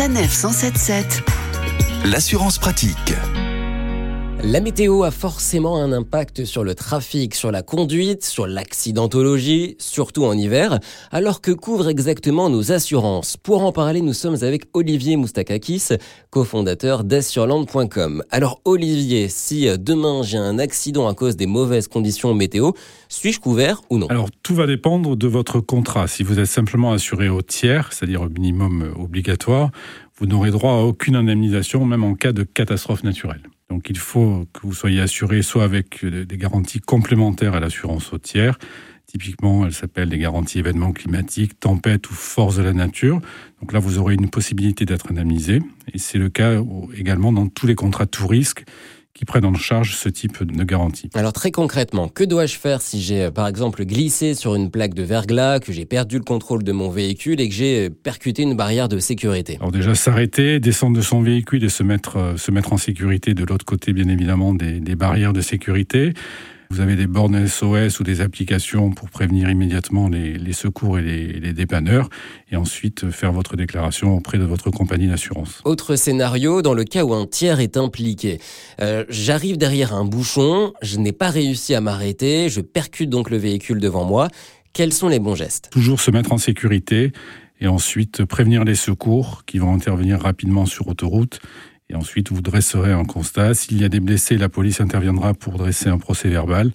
Sanef 177. L'assurance pratique. La météo a forcément un impact sur le trafic, sur la conduite, sur l'accidentologie, surtout en hiver. Alors que couvrent exactement nos assurances? Pour en parler, nous sommes avec Olivier Moustakakis, cofondateur d'assurland.com. Alors Olivier, si demain j'ai un accident à cause des mauvaises conditions météo, suis-je couvert ou non? Alors tout va dépendre de votre contrat. Si vous êtes simplement assuré au tiers, c'est-à-dire au minimum obligatoire, vous n'aurez droit à aucune indemnisation, même en cas de catastrophe naturelle. Donc il faut que vous soyez assuré soit avec des garanties complémentaires à l'assurance au tiers, Typiquement, elles s'appellent des garanties événements climatiques, tempêtes ou forces de la nature. Donc là, vous aurez une possibilité d'être indemnisé. Et c'est le cas également dans tous les contrats tout risque qui prennent en charge ce type de garantie. Alors très concrètement, que dois-je faire si j'ai euh, par exemple glissé sur une plaque de verglas, que j'ai perdu le contrôle de mon véhicule et que j'ai euh, percuté une barrière de sécurité? Alors déjà s'arrêter, descendre de son véhicule et se mettre, euh, se mettre en sécurité de l'autre côté bien évidemment des, des barrières de sécurité. Vous avez des bornes SOS ou des applications pour prévenir immédiatement les, secours et les, dépanneurs, et ensuite faire votre déclaration auprès de votre compagnie d'assurance. Autre scénario, dans le cas où un tiers est impliqué. Euh, j'arrive derrière un bouchon, je n'ai pas réussi à m'arrêter, je percute donc le véhicule devant moi. Quels sont les bons gestes? Toujours se mettre en sécurité et ensuite prévenir les secours qui vont intervenir rapidement sur autoroute et ensuite, vous dresserez un constat. S'il y a des blessés, la police interviendra pour dresser un procès verbal.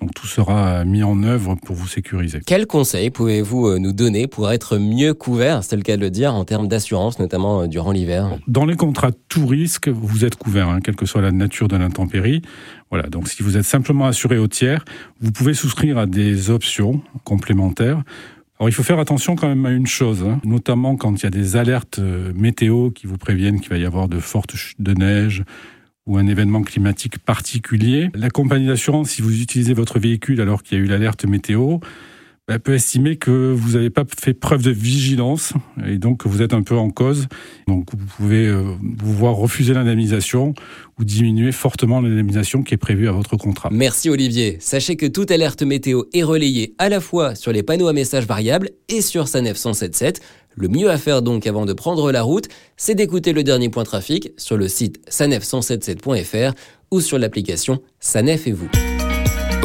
Donc tout sera mis en œuvre pour vous sécuriser. Quels conseils pouvez-vous euh, nous donner pour être mieux couvert, c'est le cas de le dire, en termes d'assurance, notamment euh, durant l'hiver Dans les contrats tout risque, vous êtes couvert, hein, quelle que soit la nature de l'intempérie. Voilà, donc si vous êtes simplement assuré au tiers, vous pouvez souscrire à des options complémentaires alors il faut faire attention quand même à une chose, hein, notamment quand il y a des alertes euh, météo qui vous préviennent qu'il va y avoir de fortes chutes de neige ou un événement climatique particulier. La compagnie d'assurance, si vous utilisez votre véhicule alors qu'il y a eu l'alerte météo, elle peut estimer que vous n'avez pas fait preuve de vigilance et donc que vous êtes un peu en cause. Donc vous pouvez euh, vous voir refuser l'indemnisation ou diminuer fortement l'indemnisation qui est prévue à votre contrat. Merci Olivier. Sachez que toute alerte météo est relayée à la fois sur les panneaux à messages variables et sur SANEF 177. Le mieux à faire donc avant de prendre la route, c'est d'écouter le dernier point trafic sur le site sanef177.fr ou sur l'application Sanef et vous.